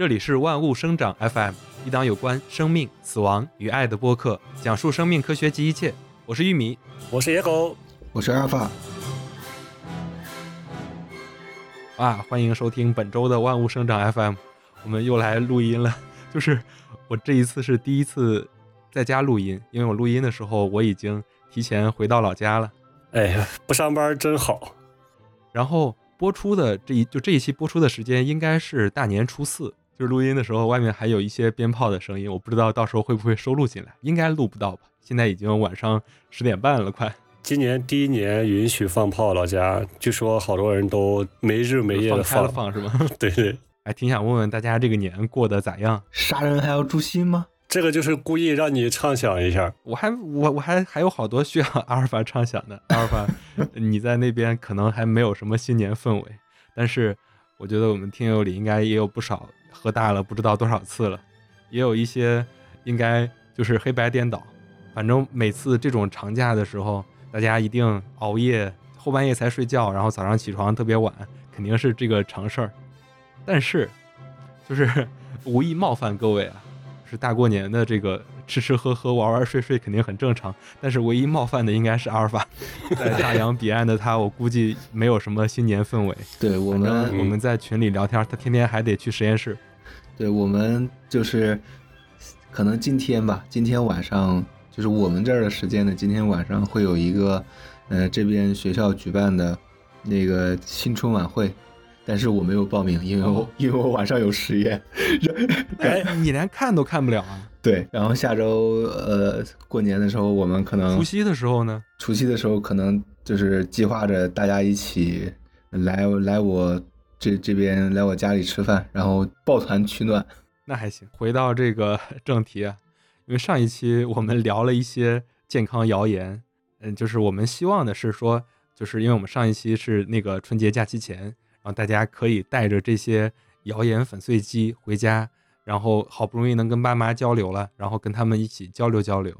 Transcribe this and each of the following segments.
这里是万物生长 FM，一档有关生命、死亡与爱的播客，讲述生命科学及一切。我是玉米，我是野狗，我是阿尔法。啊，欢迎收听本周的万物生长 FM，我们又来录音了。就是我这一次是第一次在家录音，因为我录音的时候我已经提前回到老家了。哎呀，不上班真好。然后播出的这一就这一期播出的时间应该是大年初四。就是录音的时候，外面还有一些鞭炮的声音，我不知道到时候会不会收录进来，应该录不到吧？现在已经晚上十点半了，快。今年第一年允许放炮，老家据说好多人都没日没夜的放，放是吗？对对，还挺想问问大家这个年过得咋样？杀人还要诛心吗？这个就是故意让你畅想一下。我还我我还还有好多需要 阿尔法畅想的，阿尔法，你在那边可能还没有什么新年氛围，但是我觉得我们听友里应该也有不少。喝大了不知道多少次了，也有一些应该就是黑白颠倒，反正每次这种长假的时候，大家一定熬夜后半夜才睡觉，然后早上起床特别晚，肯定是这个常事儿。但是，就是 无意冒犯各位啊，是大过年的这个吃吃喝喝玩玩睡睡肯定很正常，但是唯一冒犯的应该是阿尔法，在大洋彼岸的他，我估计没有什么新年氛围。对我们我们在群里聊天，他天天还得去实验室。对我们就是，可能今天吧，今天晚上就是我们这儿的时间呢。今天晚上会有一个，呃，这边学校举办的那个新春晚会，但是我没有报名，因为我因为我晚上有实验。哎，你连看都看不了啊？对。然后下周呃过年的时候，我们可能除夕的时候呢？除夕的时候可能就是计划着大家一起来来我。这这边来我家里吃饭，然后抱团取暖，那还行。回到这个 正题啊，因为上一期我们聊了一些健康谣言，嗯，就是我们希望的是说，就是因为我们上一期是那个春节假期前，然大家可以带着这些谣言粉碎机回家，然后好不容易能跟爸妈交流了，然后跟他们一起交流交流。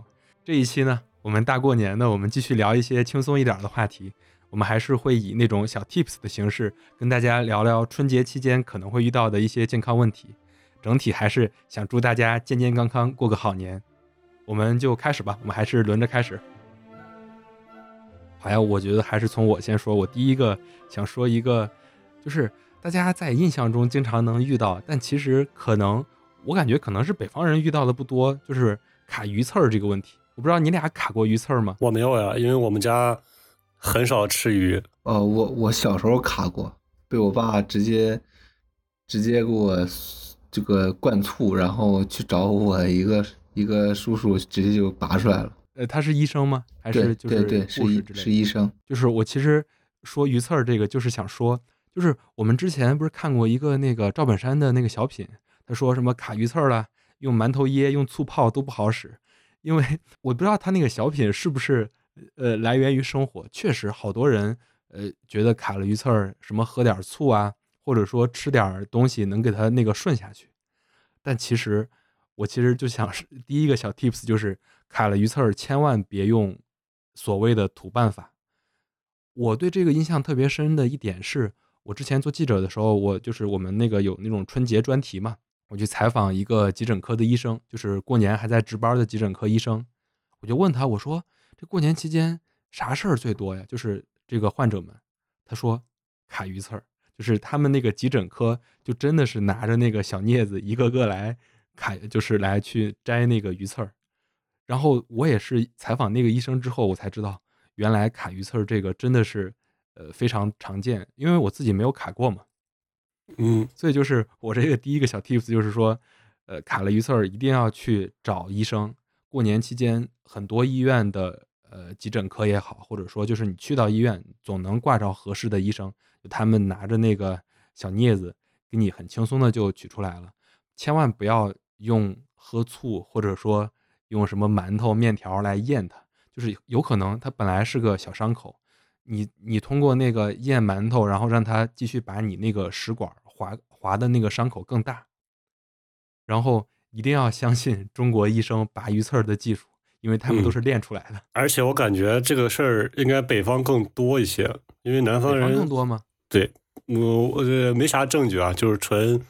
这一期呢，我们大过年的，我们继续聊一些轻松一点的话题。我们还是会以那种小 tips 的形式跟大家聊聊春节期间可能会遇到的一些健康问题。整体还是想祝大家健健康康过个好年。我们就开始吧，我们还是轮着开始。好呀，我觉得还是从我先说。我第一个想说一个，就是大家在印象中经常能遇到，但其实可能我感觉可能是北方人遇到的不多，就是卡鱼刺儿这个问题。我不知道你俩卡过鱼刺儿吗？我没有呀，因为我们家。很少吃鱼，呃，我我小时候卡过，被我爸直接直接给我这个灌醋，然后去找我一个一个叔叔，直接就拔出来了。呃，他是医生吗？还是就是护士之类？是医生。就是我其实说鱼刺儿这个，就是想说，就是我们之前不是看过一个那个赵本山的那个小品，他说什么卡鱼刺了，用馒头噎，用醋泡都不好使，因为我不知道他那个小品是不是。呃，来源于生活，确实好多人，呃，觉得卡了鱼刺儿，什么喝点醋啊，或者说吃点东西能给他那个顺下去。但其实，我其实就想是第一个小 tips 就是卡了鱼刺儿，千万别用所谓的土办法。我对这个印象特别深的一点是，我之前做记者的时候，我就是我们那个有那种春节专题嘛，我去采访一个急诊科的医生，就是过年还在值班的急诊科医生，我就问他，我说。这过年期间啥事儿最多呀？就是这个患者们，他说卡鱼刺儿，就是他们那个急诊科就真的是拿着那个小镊子一个个来卡，就是来去摘那个鱼刺儿。然后我也是采访那个医生之后，我才知道原来卡鱼刺儿这个真的是呃非常常见，因为我自己没有卡过嘛。嗯，所以就是我这个第一个小 tips 就是说，呃，卡了鱼刺儿一定要去找医生。过年期间很多医院的。呃，急诊科也好，或者说就是你去到医院，总能挂着合适的医生，就他们拿着那个小镊子，给你很轻松的就取出来了。千万不要用喝醋，或者说用什么馒头、面条来验它，就是有可能它本来是个小伤口，你你通过那个咽馒头，然后让他继续把你那个食管划划的那个伤口更大。然后一定要相信中国医生拔鱼刺儿的技术。因为他们都是练出来的，而且我感觉这个事儿应该北方更多一些，因为南方人更多吗？对，我我没啥证据啊，就是纯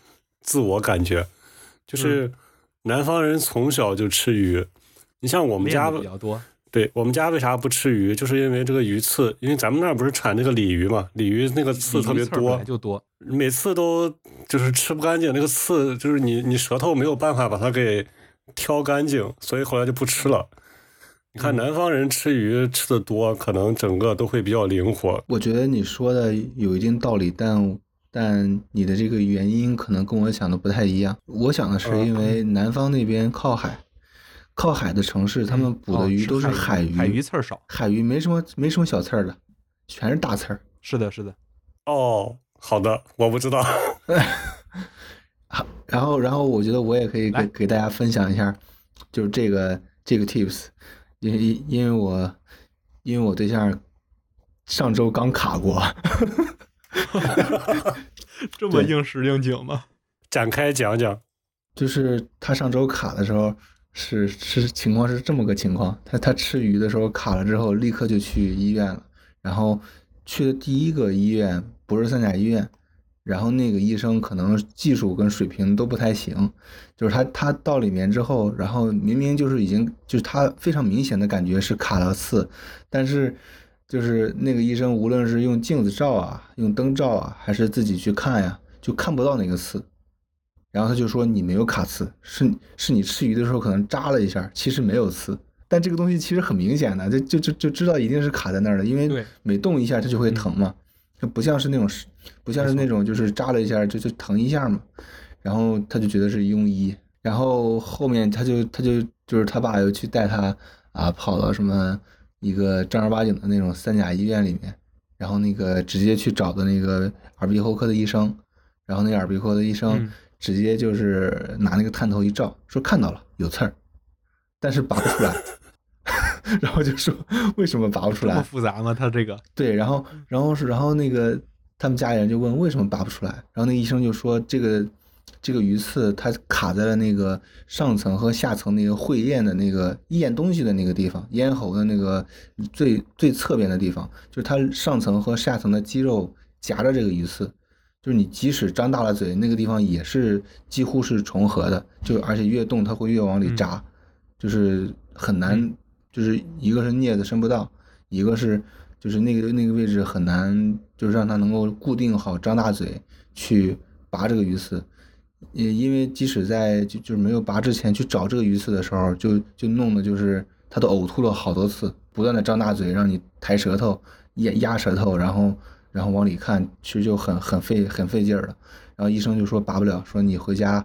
自我感觉，就是南方人从小就吃鱼。你像我们家比较多，对我们家为啥不吃鱼？就是因为这个鱼刺，因为咱们那儿不是产那个鲤鱼嘛，鲤鱼那个刺特别多，就多。每次都就是吃不干净，那个刺就是你你舌头没有办法把它给挑干净，所以后来就不吃了。你看嗯南方人吃鱼吃的多，可能整个都会比较灵活。我觉得你说的有一定道理，但但你的这个原因可能跟我想的不太一样。我想的是因为南方那边靠海，靠海的城市，他们捕的哦鱼都是海鱼，海鱼刺儿少。海鱼没什么没什么小刺儿的，全是大刺儿。是的，是的。哦，好的，我不知道。好，然后然后我觉得我也可以给给大家分享一下，就是这个这个 tips，因因因为我因为我对象上周刚卡过，这么应时应景吗？展开讲讲。就是他上周卡的时候是是情况是这么个情况，他他吃鱼的时候卡了之后，立刻就去医院了，然后去的第一个医院不是三甲医院，然后那个医生可能技术跟水平都不太行，就是他他到里面之后，然后明明就是已经就是他非常明显的感觉是卡了刺，但是就是那个医生无论是用镜子照啊，用灯照啊，还是自己去看呀，就看不到那个刺。然后他就说你没有卡刺，是是你吃鱼的时候可能扎了一下，其实没有刺。但这个东西其实很明显的，就就就就知道一定是卡在那儿了，因为每动一下它就会疼嘛，就不像是那种是不像是那种就是扎了一下就就疼一下嘛。然后他就觉得是庸医，然后后面他就他就就是他爸又去带他啊跑到什么一个正儿八经的那种三甲医院里面，然后那个直接去找的那个耳鼻喉科的医生，然后那个耳鼻喉的医生。嗯直接就是拿那个探头一照，说看到了有刺儿，但是拔不出来，然后就说为什么拔不出这么来？复杂吗？他这个对，然后然后是然后那个他们家里人就问为什么拔不出来，然后那医生就说这个这个鱼刺它卡在了那个上层和下层那个会咽的那个咽东西的那个地方，咽喉的那个最最侧边的地方，就是它上层和下层的肌肉夹着这个鱼刺。就是你即使张大了嘴，那个地方也是几乎是重合的，就而且越动它会越往里扎，就是很难，就是一个是镊子伸不到，一个是就是那个那个位置很难，就是让它能够固定好张大嘴去拔这个鱼刺，也因为即使在就就是没有拔之前去找这个鱼刺的时候，就就弄的就是它都呕吐了好多次，不断的张大嘴让你抬舌头压压舌头，然后。然后往里看，其实就很很费很费劲儿了。然后医生就说拔不了，说你回家，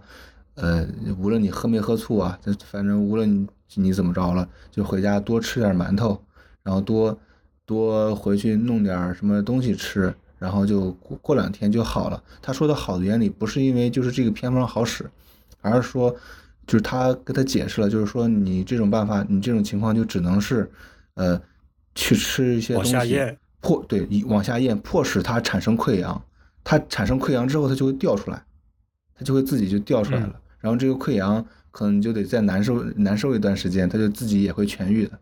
呃，无论你喝没喝醋啊，反正无论你你怎么着了，就回家多吃点馒头，然后多多回去弄点什么东西吃，然后就过过两天就好了。他说的好的原理不是因为就是这个偏方好使，而是说就是他跟他解释了，就是说你这种办法，你这种情况就只能是，呃，去吃一些东西。迫对往下咽，迫使它产生溃疡，它产生溃疡之后，它就会掉出来，它就会自己就掉出来了。嗯、然后这个溃疡可能你就得再难受难受一段时间，它就自己也会痊愈的，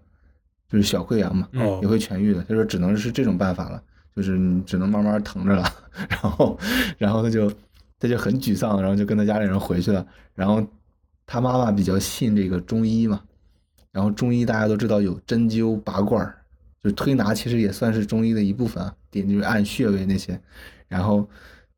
就是小溃疡嘛，哦、也会痊愈的。他说只能是这种办法了，就是你只能慢慢疼着了。然后，然后他就他就很沮丧，然后就跟他家里人回去了。然后他妈妈比较信这个中医嘛，然后中医大家都知道有针灸、拔罐儿。就推拿其实也算是中医的一部分啊，点就是按穴位那些，然后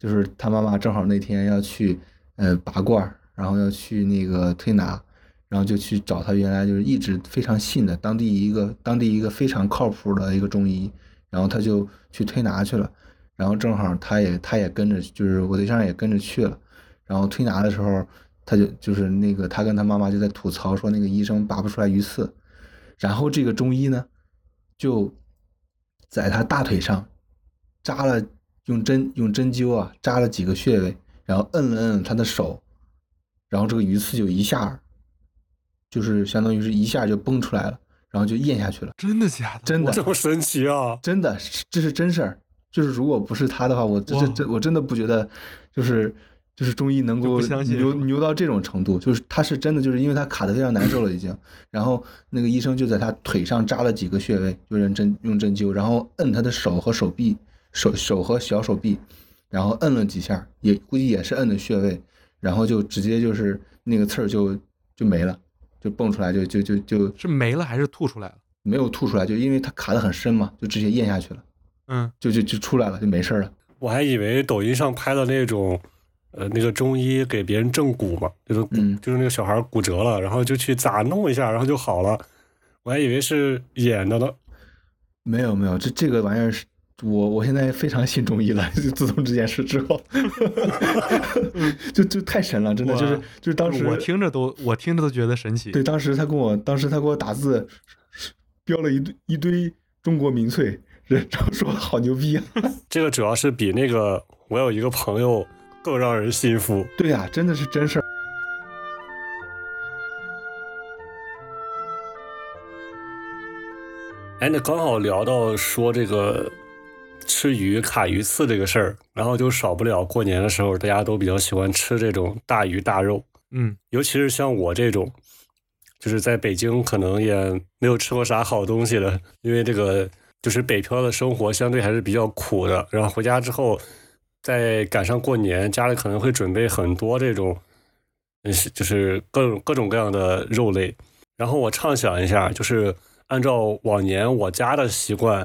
就是他妈妈正好那天要去呃拔罐，然后要去那个推拿，然后就去找他原来就是一直非常信的当地一个当地一个非常靠谱的一个中医，然后他就去推拿去了，然后正好他也他也跟着，就是我对象也跟着去了，然后推拿的时候他就就是那个他跟他妈妈就在吐槽说那个医生拔不出来鱼刺，然后这个中医呢。就在他大腿上扎了，用针用针灸啊扎了几个穴位，然后摁了摁他的手，然后这个鱼刺就一下，就是相当于是一下就崩出来了，然后就咽下去了。真的假的？真的这么神奇啊！真的，这是真事儿。就是如果不是他的话，我这这这我真的不觉得，就是。就是中医能够牛牛到这种程度，就是他是真的，就是因为他卡的非常难受了已经，然后那个医生就在他腿上扎了几个穴位，就用针用针灸，然后摁他的手和手臂，手手和小手臂，然后摁了几下，也估计也是摁的穴位，然后就直接就是那个刺儿就就没了，就蹦出来，就就就就是没了还是吐出来了？没有吐出来，就因为他卡的很深嘛，就直接咽下去了，嗯，就就就出来了，就没事了。我还以为抖音上拍的那种，呃，那个中医给别人正骨嘛，就是骨嗯就是那个小孩骨折了，然后就去咋弄一下，然后就好了。我还以为是演的呢。没有没有，这这个玩意儿是我我现在非常信中医了，就 自从这件事之后，就就太神了，真的就是就是当时我听着都我听着都觉得神奇。对，当时他跟我当时他给我打字，标了一堆一堆中国民粹，然后说好牛逼啊！这个主要是比那个我有一个朋友更让人信服。对呀、真的是真事儿。哎，那刚好聊到说这个吃鱼卡鱼刺这个事儿，然后就少不了过年的时候，大家都比较喜欢吃这种大鱼大肉，嗯尤其是像我这种，就是在北京可能也没有吃过啥好东西的，因为这个就是北漂的生活相对还是比较苦的。然后回家之后，再赶上过年，家里可能会准备很多这种，嗯，是就是各种各种各样的肉类。然后我畅想一下，就是按照往年我家的习惯，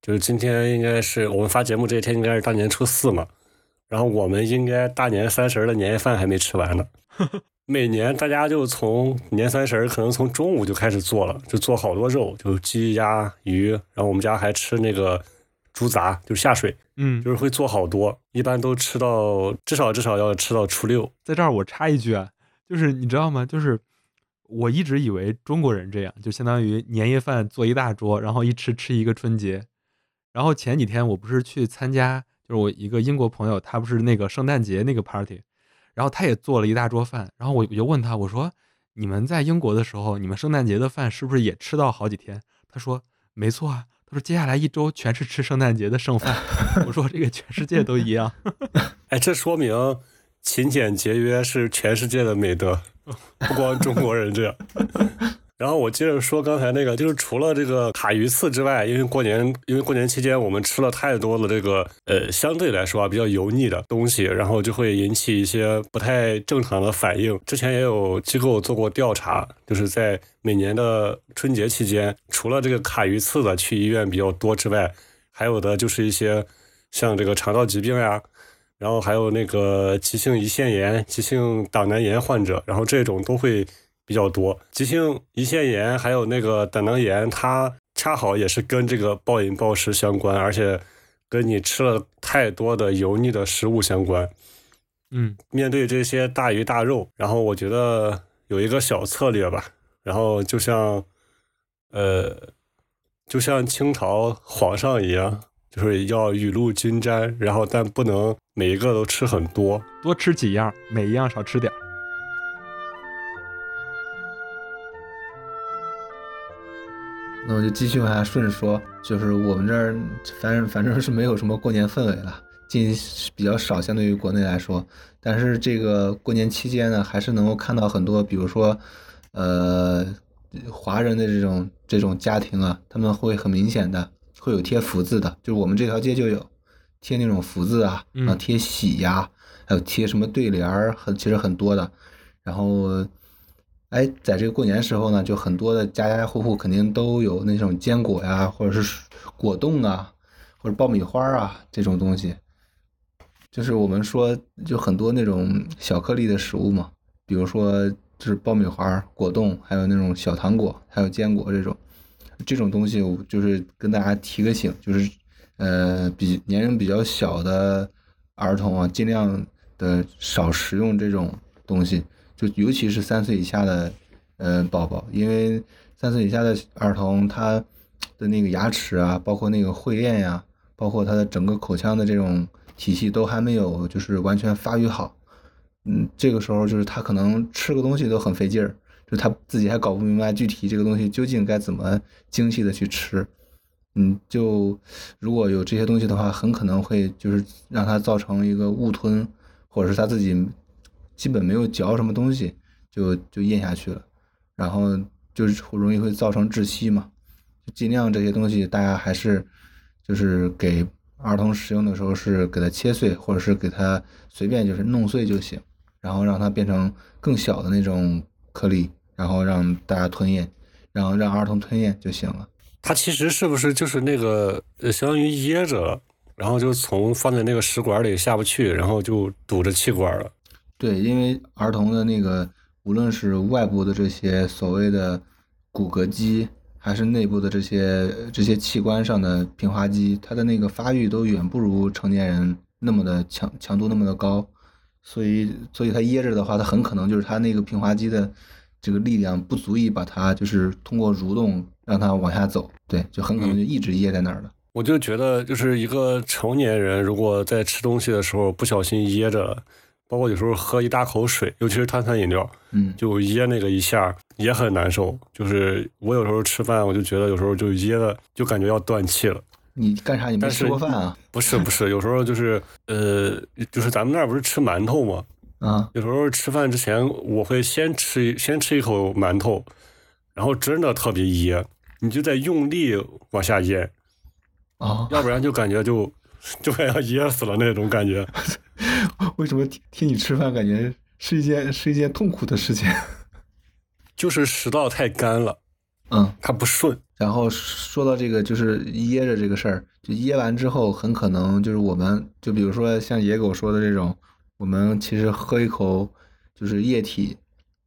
就是今天应该是我们发节目这一天应该是大年初四嘛，然后我们应该大年三十的年夜饭还没吃完呢。每年大家就从年三十可能从中午就开始做了，就做好多肉，就鸡鸭鱼，然后我们家还吃那个猪杂，就是下水，嗯，就是会做好多，一般都吃到至少至少要吃到初六。在这儿我插一句啊，就是你知道吗？就是我一直以为中国人这样，就相当于年夜饭做一大桌，然后一吃吃一个春节。然后前几天我不是去参加，就是我一个英国朋友，他不是那个圣诞节那个 party，然后他也做了一大桌饭，然后我我就问他，我说你们在英国的时候，你们圣诞节的饭是不是也吃到好几天？他说没错啊，他说接下来一周全是吃圣诞节的剩饭。我说这个全世界都一样。哎，这说明勤俭节约是全世界的美德，不光中国人这样。然后我接着说刚才那个，就是除了这个卡鱼刺之外，因为过年，因为过年期间我们吃了太多的这个呃相对来说啊比较油腻的东西，然后就会引起一些不太正常的反应。之前也有机构做过调查，就是在每年的春节期间，除了这个卡鱼刺的去医院比较多之外，还有的就是一些像这个肠道疾病呀、然后还有那个急性胰腺炎、急性胆囊炎患者，然后这种都会比较多。急性胰腺炎还有那个胆囊炎，它恰好也是跟这个暴饮暴食相关，而且跟你吃了太多的油腻的食物相关。嗯面对这些大鱼大肉，然后我觉得有一个小策略吧，然后就像，呃，就像清朝皇上一样，就是要雨露均沾，然后但不能每一个都吃很多。多吃几样，每一样少吃点儿。那我就继续往下顺着说，就是我们这儿反正反正是没有什么过年氛围了，近比较少，相对于国内来说。但是这个过年期间呢，还是能够看到很多，比如说，呃，华人的这种这种家庭啊，他们会很明显的会有贴福字的，就是我们这条街就有贴那种福字啊，嗯然后贴喜呀、还有贴什么对联儿，很其实很多的。然后，哎，在这个过年时候呢，就很多的家家户户肯定都有那种坚果呀，或者是果冻啊，或者爆米花啊这种东西。就是我们说，就很多那种小颗粒的食物嘛，比如说就是爆米花、果冻，还有那种小糖果，还有坚果这种，这种东西，就是跟大家提个醒，就是呃，比年龄比较小的儿童啊，尽量的少食用这种东西，就尤其是三岁以下的呃宝宝，因为三岁以下的儿童他的那个牙齿啊，包括那个会咽呀、包括他的整个口腔的这种体系都还没有就是完全发育好，嗯，这个时候就是他可能吃个东西都很费劲儿，就他自己还搞不明白具体这个东西究竟该怎么精细的去吃，嗯，就如果有这些东西的话，很可能会就是让他造成一个误吞，或者是他自己基本没有嚼什么东西就就咽下去了，然后就是容易会造成窒息嘛，就尽量这些东西大家还是就是给儿童使用的时候是给它切碎，或者是给它随便就是弄碎就行。然后让它变成更小的那种颗粒，然后让大家吞咽，然后让儿童吞咽就行了。它其实是不是就是那个，相当于噎着了，然后就从放在那个食管里下不去，然后就堵着气管了。对，因为儿童的那个无论是外部的这些所谓的骨骼肌，还是内部的这些这些器官上的平滑肌，它的那个发育都远不如成年人那么的强强度那么的高，所以所以它噎着的话，它很可能就是它那个平滑肌的这个力量不足以把它就是通过蠕动让它往下走，对，就很可能就一直噎在那儿了。我就觉得，就是一个成年人如果在吃东西的时候不小心噎着了。包括有时候喝一大口水，尤其是碳酸饮料，嗯，就噎那个一下也很难受。就是我有时候吃饭，我就觉得有时候就噎的，就感觉要断气了。你干啥？你没吃过饭啊？不是不是，有时候就是呃，就是咱们那儿不是吃馒头吗？啊，有时候吃饭之前我会先吃先吃一口馒头，然后真的特别噎，你就在用力往下咽，啊，要不然就感觉就 就快要噎死了那种感觉。为什么听听你吃饭感觉是一件是一件痛苦的事情？就是食道太干了，嗯，它不顺。然后说到这个，就是噎着这个事儿，就噎完之后，很可能就是我们，就比如说像野狗说的这种，我们其实喝一口就是液体，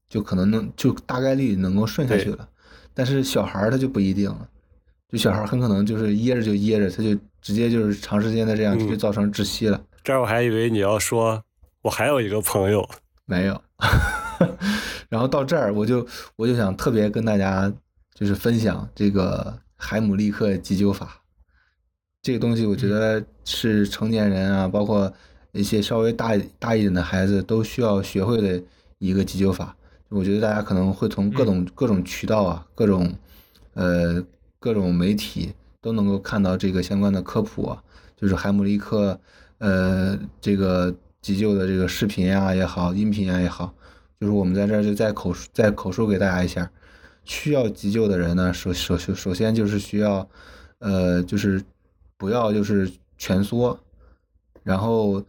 就可能能就大概率能够顺下去了。但是小孩儿他就不一定了，就小孩儿很可能就是噎着就噎着，他就直接就是长时间的这样就造成窒息了。这儿我还以为你要说，我还有一个朋友，没有。然后到这儿，我就我就想特别跟大家就是分享这个海姆立克急救法。这个东西我觉得是成年人啊，包括一些稍微大大一点的孩子都需要学会的一个急救法。我觉得大家可能会从各种各种渠道啊，各种呃各种媒体都能够看到这个相关的科普，就是海姆立克。呃，这个急救的这个视频啊也好，音频啊也好，就是我们在这儿就再口再口述给大家一下。需要急救的人呢，首首首首先就是需要，呃，就是不要就是蜷缩，然后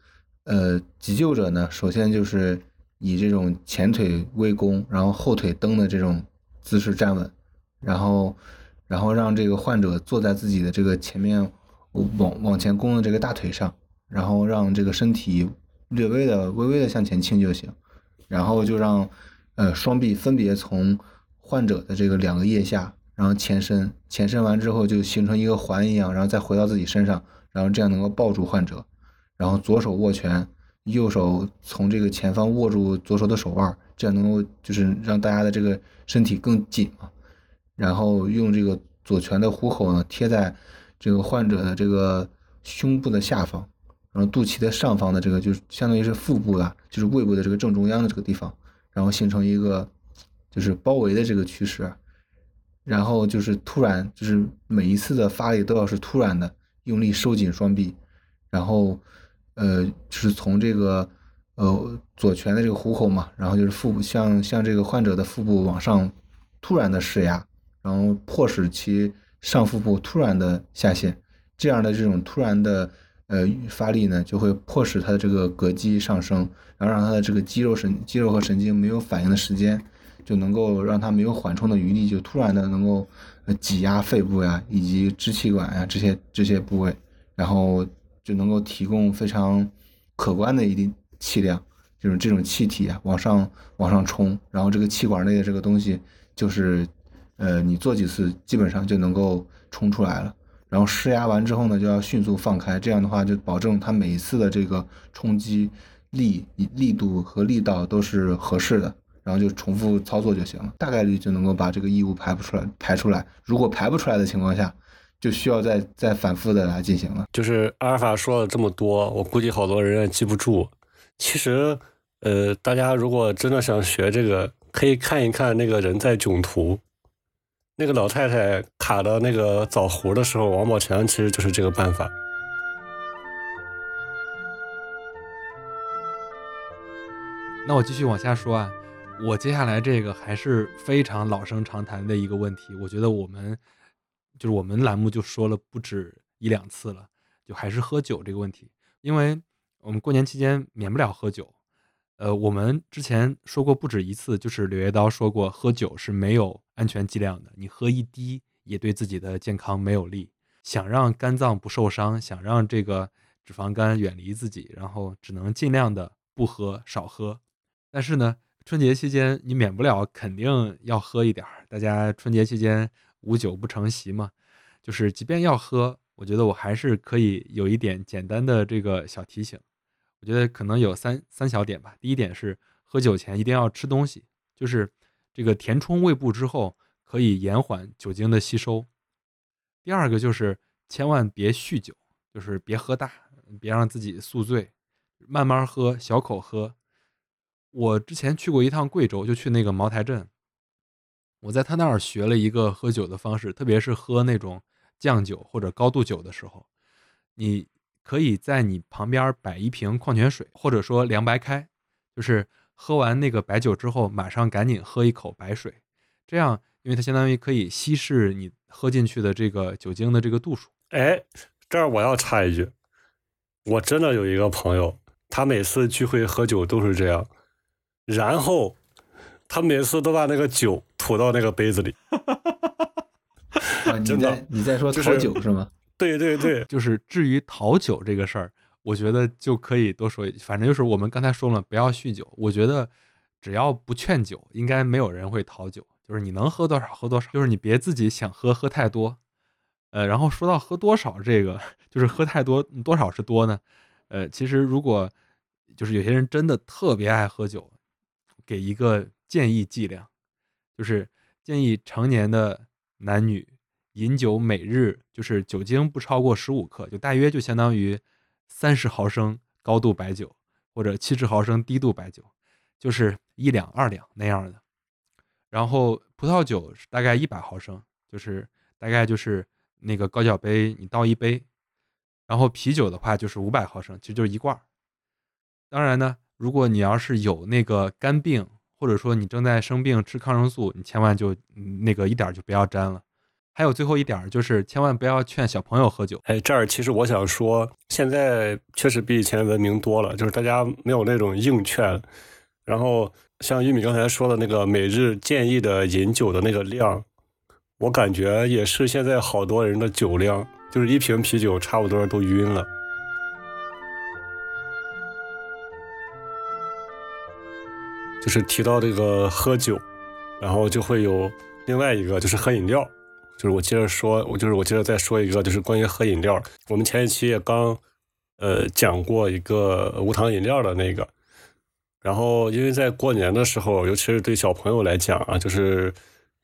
呃，急救者呢，首先就是以这种前腿微弓，然后后腿蹬的这种姿势站稳，然后然后让这个患者坐在自己的这个前面往往前弓的这个大腿上。然后让这个身体略微的、微微的向前倾就行，然后就让呃双臂分别从患者的这个两个腋下，然后前伸，前伸完之后就形成一个环一样，然后再回到自己身上，然后这样能够抱住患者，然后左手握拳，右手从这个前方握住左手的手腕，这样能够就是让大家的这个身体更紧嘛，然后用这个左拳的虎口呢贴在这个患者的这个胸部的下方。然后肚脐的上方的这个就是相当于是腹部的，就是胃部的这个正中央的这个地方，然后形成一个就是包围的这个趋势，然后就是突然就是每一次的发力都要是突然的用力收紧双臂，然后呃就是从这个呃左拳的这个虎口嘛，然后就是腹部向向这个患者的腹部往上突然的施压，然后迫使其上腹部突然的下陷，这样的这种突然的。呃，发力呢，就会迫使他的这个膈肌上升，然后让他的这个肌肉神、肌肉和神经没有反应的时间，就能够让他没有缓冲的余地，就突然的能够挤压肺部呀，以及支气管呀这些这些部位，然后就能够提供非常可观的一定气量，就是这种气体啊往上往上冲，然后这个气管内的这个东西，就是呃你做几次，基本上就能够冲出来了。然后施压完之后呢，就要迅速放开，这样的话就保证它每一次的这个冲击力、力度和力道都是合适的，然后就重复操作就行了，大概率就能够把这个异物排不出来，排出来。如果排不出来的情况下，就需要再再反复的来进行了。就是阿尔法说了这么多，我估计好多人也记不住。其实，呃，大家如果真的想学这个，可以看一看那个人在囧途。那个老太太卡的那个枣核的时候，王宝强其实就是这个办法。那我继续往下说啊，我接下来这个还是非常老生常谈的一个问题，我觉得我们就是我们栏目就说了不止一两次了，就还是喝酒这个问题，因为我们过年期间免不了喝酒，呃，我们之前说过不止一次，就是柳叶刀说过，喝酒是没有安全剂量的，你喝一滴也对自己的健康没有利。想让肝脏不受伤，想让这个脂肪肝远离自己，然后只能尽量的不喝、少喝。但是呢，春节期间你免不了肯定要喝一点儿。大家春节期间无酒不成席嘛，就是即便要喝，我觉得我还是可以有一点简单的这个小提醒。我觉得可能有三三小点吧。第一点是喝酒前一定要吃东西，就是这个填充胃部之后，可以延缓酒精的吸收。第二个就是千万别酗酒，就是别喝大，别让自己宿醉，慢慢喝，小口喝。我之前去过一趟贵州，就去那个茅台镇，我在他那儿学了一个喝酒的方式，特别是喝那种酱酒或者高度酒的时候，你可以在你旁边摆一瓶矿泉水，或者说凉白开，就是喝完那个白酒之后，马上赶紧喝一口白水，这样，因为它相当于可以稀释你。喝进去的这个酒精的这个度数，哎，这儿我要插一句，我真的有一个朋友，他每次聚会喝酒都是这样，然后他每次都把那个酒吐到那个杯子里。啊你 在你在说讨酒是吗？对对对，就是至于讨酒这个事儿，我觉得就可以多说一，反正就是我们刚才说了，不要酗酒。我觉得只要不劝酒，应该没有人会讨酒。就是你能喝多少喝多少，就是你别自己想喝喝太多，呃，然后说到喝多少这个，就是喝太多多少是多呢？呃，其实如果就是有些人真的特别爱喝酒，给一个建议剂量，就是建议成年的男女饮酒每日就是酒精不超过十五克，就大约就相当于三十毫升高度白酒或者七十毫升低度白酒，就是一两二两那样的。然后葡萄酒是大概一百毫升，就是大概就是那个高脚杯，你倒一杯。然后啤酒的话就是五百毫升，其实就是一罐。当然呢，如果你要是有那个肝病，或者说你正在生病吃抗生素，你千万就那个一点就不要沾了。还有最后一点就是千万不要劝小朋友喝酒。哎，这儿其实我想说，现在确实比以前文明多了，就是大家没有那种硬劝，然后。像玉米刚才说的那个每日建议的饮酒的那个量，我感觉也是现在好多人的酒量，就是一瓶啤酒差不多都晕了。就是提到这个喝酒，然后就会有另外一个就是喝饮料，就是我接着说，我就是我接着再说一个，就是关于喝饮料。我们前一期也刚呃讲过一个无糖饮料的那个。然后，因为在过年的时候，尤其是对小朋友来讲啊，就是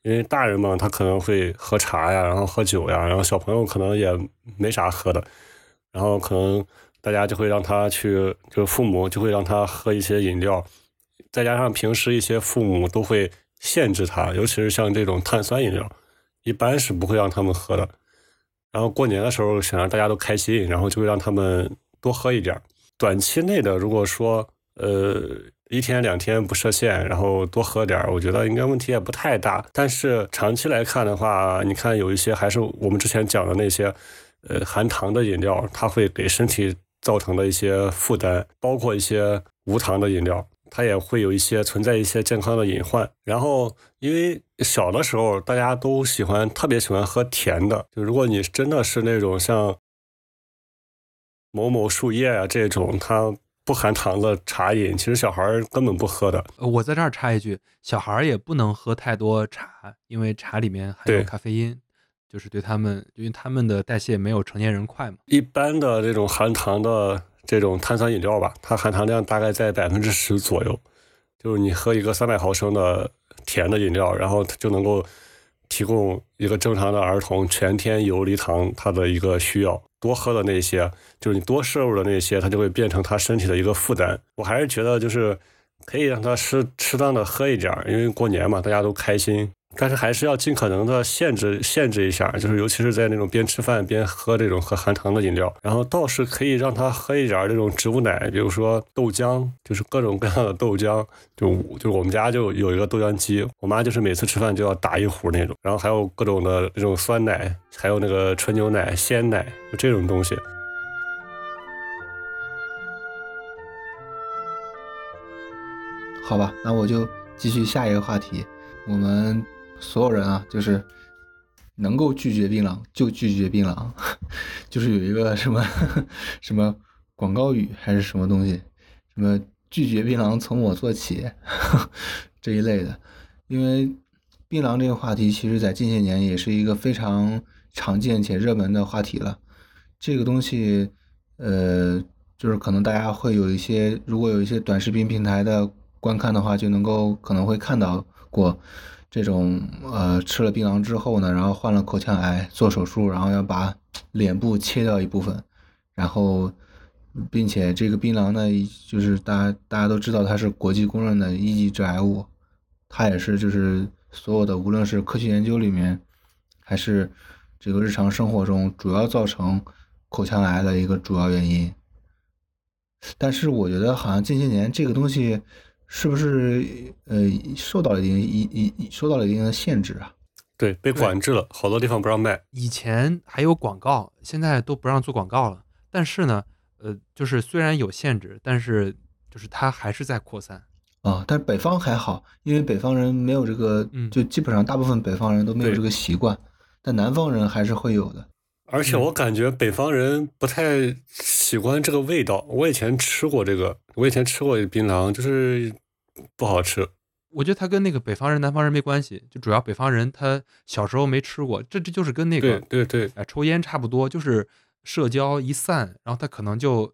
因为大人嘛，他可能会喝茶呀，然后喝酒呀，然后小朋友可能也没啥喝的，然后可能大家就会让他去，就父母就会让他喝一些饮料，再加上平时一些父母都会限制他，尤其是像这种碳酸饮料，一般是不会让他们喝的。然后过年的时候想让大家都开心，然后就会让他们多喝一点。短期内的，如果说。呃，一天两天不设限，然后多喝点，我觉得应该问题也不太大。但是长期来看的话，你看有一些还是我们之前讲的那些，呃，含糖的饮料，它会给身体造成的一些负担，包括一些无糖的饮料，它也会有一些存在一些健康的隐患。然后，因为小的时候大家都喜欢特别喜欢喝甜的，就如果你真的是那种像某某树叶啊这种，它。不含糖的茶饮，其实小孩根本不喝的。我在这儿插一句，小孩也不能喝太多茶，因为茶里面含有咖啡因，就是对他们，因为他们的代谢没有成年人快嘛。一般的这种含糖的这种碳酸饮料吧，它含糖量大概在百分之十左右，就是你喝一个三百毫升的甜的饮料，然后它就能够提供一个正常的儿童全天游离糖它的一个需要。多喝的那些，就是你多摄入的那些，它就会变成他身体的一个负担。我还是觉得，就是可以让他适适当的喝一点，因为过年嘛，大家都开心。但是还是要尽可能的限制限制一下，就是尤其是在那种边吃饭边喝这种喝含糖的饮料，然后倒是可以让他喝一点这种植物奶，比如说豆浆，就是各种各样的豆浆，就就我们家就有一个豆浆机，我妈就是每次吃饭就要打一壶那种，然后还有各种的这种酸奶，还有那个纯牛奶、鲜奶，就这种东西。好吧，那我就继续下一个话题。我们所有人啊，就是能够拒绝槟榔就拒绝槟榔，就是有一个什么 什么广告语还是什么东西，什么拒绝槟榔从我做起 这一类的。因为槟榔这个话题，其实在近些年也是一个非常常见且热门的话题了。这个东西，呃，就是可能大家会有一些，如果有一些短视频平台的观看的话，就能够可能会看到过这种，呃，吃了槟榔之后呢，然后患了口腔癌，做手术，然后要把脸部切掉一部分，然后，并且这个槟榔呢，就是大家大家都知道它是国际公认的一级致癌物，它也是就是所有的无论是科学研究里面，还是这个日常生活中主要造成。口腔癌的一个主要原因，但是我觉得好像近些年这个东西是不是呃受到了一定一一受到了一定的限制啊？对，被管制了，好多地方不让卖。以前还有广告，现在都不让做广告了。但是呢，呃，就是虽然有限制，但是就是它还是在扩散啊。但是北方还好，因为北方人没有这个，就基本上大部分北方人都没有这个习惯，但南方人还是会有的。而且我感觉北方人不太喜欢这个味道。我以前吃过这个，我以前吃过槟榔，就是不好吃。我觉得它跟那个北方人、南方人没关系，就主要北方人他小时候没吃过，这这就是跟那个对对对，哎，抽烟差不多，就是社交一散，然后他可能就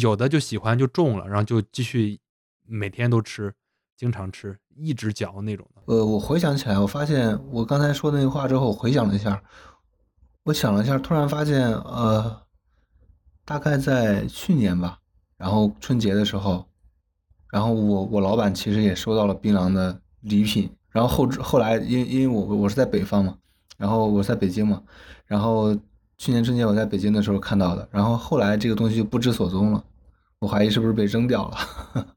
有的就喜欢就中了，然后就继续每天都吃，经常吃，一直嚼那种的。呃，我回想起来，我发现我刚才说那个话之后，我回想了一下。我想了一下，突然发现，呃，大概在去年吧，然后春节的时候，然后我我老板其实也收到了槟榔的礼品，然后后后来因因为我我是在北方嘛，然后我在北京嘛，然后去年春节我在北京的时候看到的，然后后来这个东西就不知所踪了，我怀疑是不是被扔掉了。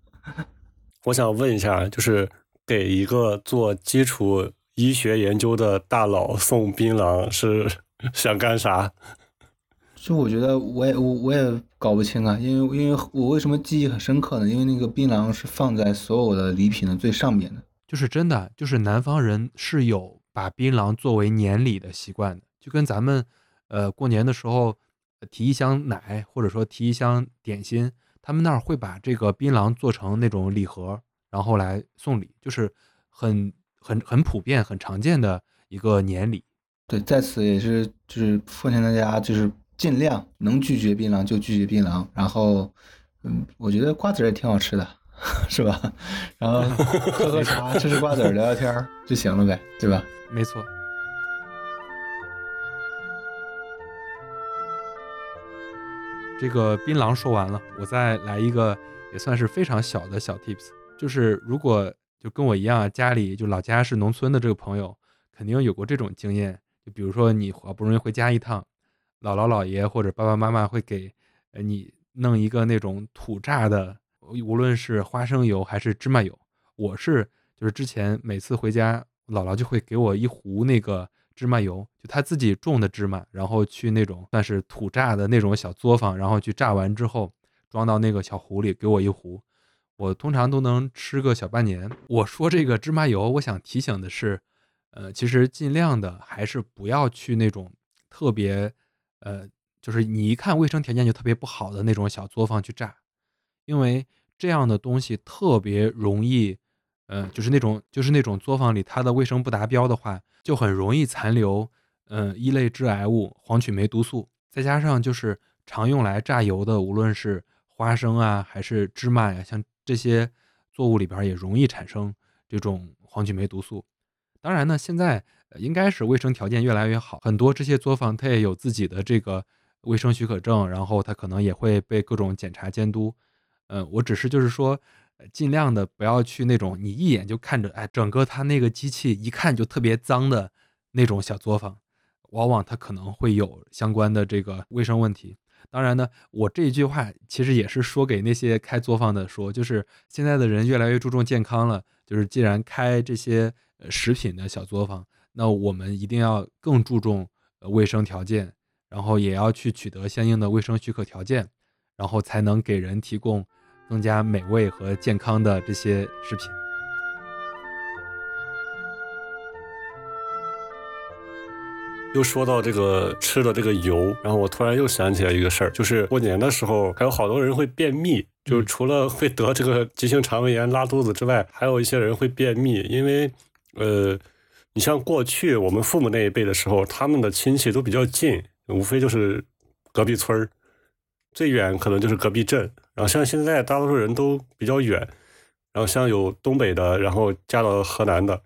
我想问一下，就是给一个做基础医学研究的大佬送槟榔是？想干啥？就我觉得，我也我我也搞不清啊，因为因为我为什么记忆很深刻呢？因为那个槟榔是放在所有的礼品的最上面的，就是真的，就是南方人是有把槟榔作为年礼的习惯的，就跟咱们呃过年的时候提一箱奶或者说提一箱点心，他们那儿会把这个槟榔做成那种礼盒，然后来送礼，就是很很很普遍、很常见的一个年礼。对，在此也是就是奉劝大家，就是尽量能拒绝槟榔就拒绝槟榔。然后，嗯，我觉得瓜子也挺好吃的，是吧？然后喝喝茶，吃吃瓜子，聊聊天就行了呗，对吧？没错。这个槟榔说完了，我再来一个也算是非常小的小 tips，就是如果就跟我一样，家里就老家是农村的这个朋友，肯定有过这种经验。比如说，你好不容易回家一趟，姥姥姥爷或者爸爸妈妈会给你弄一个那种土榨的，无论是花生油还是芝麻油。我是就是之前每次回家，姥姥就会给我一壶那个芝麻油，就她自己种的芝麻，然后去那种算是土榨的那种小作坊，然后去榨完之后装到那个小壶里，给我一壶，我通常都能吃个小半年。我说这个芝麻油，我想提醒的是。呃，其实尽量的还是不要去那种特别，呃，就是你一看卫生条件就特别不好的那种小作坊去榨，因为这样的东西特别容易，呃，就是那种就是那种作坊里它的卫生不达标的话，就很容易残留，嗯，一类致癌物黄曲霉毒素，再加上就是常用来榨油的，无论是花生啊还是芝麻呀，像这些作物里边也容易产生这种黄曲霉毒素。当然呢，现在应该是卫生条件越来越好，很多这些作坊它也有自己的这个卫生许可证，然后它可能也会被各种检查监督。嗯，我只是就是说，尽量的不要去那种你一眼就看着，哎，整个它那个机器一看就特别脏的那种小作坊，往往它可能会有相关的这个卫生问题。当然呢，我这一句话其实也是说给那些开作坊的说，就是现在的人越来越注重健康了，就是既然开这些。食品的小作坊，那我们一定要更注重卫生条件，然后也要去取得相应的卫生许可条件，然后才能给人提供更加美味和健康的这些食品。又说到这个吃的这个油，然后我突然又想起来一个事儿，就是过年的时候，还有好多人会便秘，就是除了会得这个急性肠胃炎、拉肚子之外，还有一些人会便秘，因为，呃，你像过去我们父母那一辈的时候，他们的亲戚都比较近，无非就是隔壁村儿，最远可能就是隔壁镇，然后像现在大多数人都比较远，然后像有东北的，然后嫁到河南的，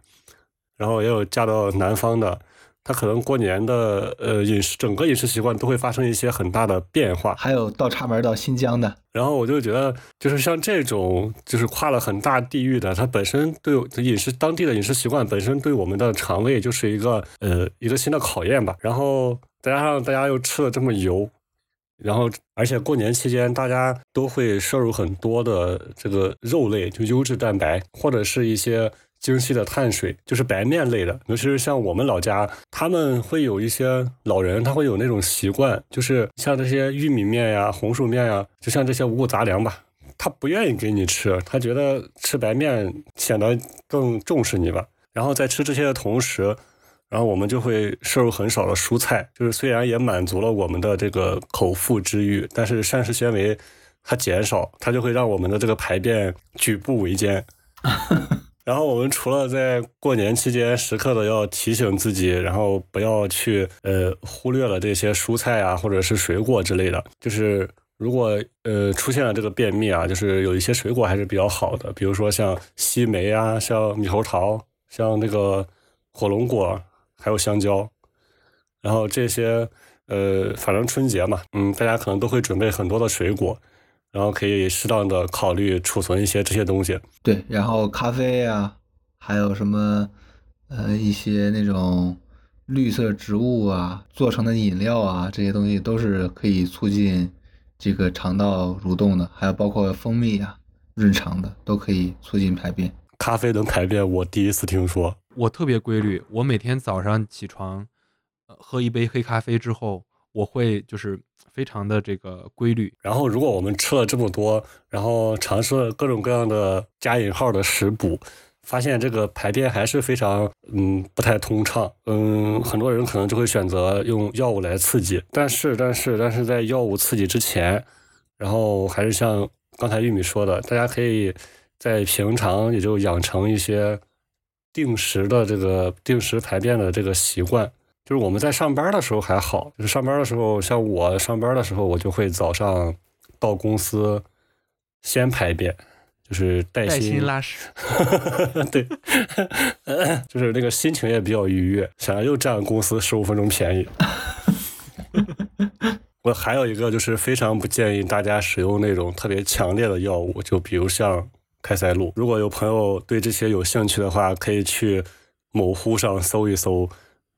然后也有嫁到南方的。他可能过年的呃饮食，整个饮食习惯都会发生一些很大的变化。还有倒插门到新疆的，然后我就觉得，就是像这种就是跨了很大地域的，它本身对饮食当地的饮食习惯本身对我们的肠胃就是一个呃一个新的考验吧。然后再加上大家又吃了这么油，然后而且过年期间大家都会摄入很多的这个肉类，就优质蛋白或者是一些。精细的碳水就是白面类的，尤其是像我们老家，他们会有一些老人，他会有那种习惯，就是像这些玉米面呀、红薯面呀，就像这些五谷杂粮吧，他不愿意给你吃，他觉得吃白面显得更重视你吧。然后在吃这些的同时，然后我们就会摄入很少的蔬菜，就是虽然也满足了我们的这个口腹之欲，但是膳食纤维它减少，它就会让我们的这个排便举步维艰。然后我们除了在过年期间时刻的要提醒自己，然后不要去呃忽略了这些蔬菜啊或者是水果之类的。就是如果呃出现了这个便秘啊，就是有一些水果还是比较好的，比如说像西梅啊，像猕猴桃，像那个火龙果，还有香蕉。然后这些呃，反正春节嘛，嗯，大家可能都会准备很多的水果。然后可以适当的考虑储存一些这些东西。对，然后咖啡啊，还有什么呃一些那种绿色植物啊做成的饮料啊，这些东西都是可以促进这个肠道蠕动的。还有包括蜂蜜啊，润肠的都可以促进排便。咖啡能排便，我第一次听说。我特别规律，我每天早上起床，喝一杯黑咖啡之后，我会就是。非常的这个规律，然后如果我们吃了这么多，然后尝试了各种各样的加引号的食补，发现这个排便还是非常嗯不太通畅，嗯，很多人可能就会选择用药物来刺激，但是但是但是在药物刺激之前，然后还是像刚才玉米说的，大家可以在平常也就养成一些定时的这个定时排便的这个习惯。就是我们在上班的时候还好，就是上班的时候，像我上班的时候，我就会早上到公司先排便，就是带薪拉屎，对，就是那个心情也比较愉悦，想要又占公司十五分钟便宜。我还有一个就是非常不建议大家使用那种特别强烈的药物，就比如像开塞露。如果有朋友对这些有兴趣的话，可以去某乎上搜一搜。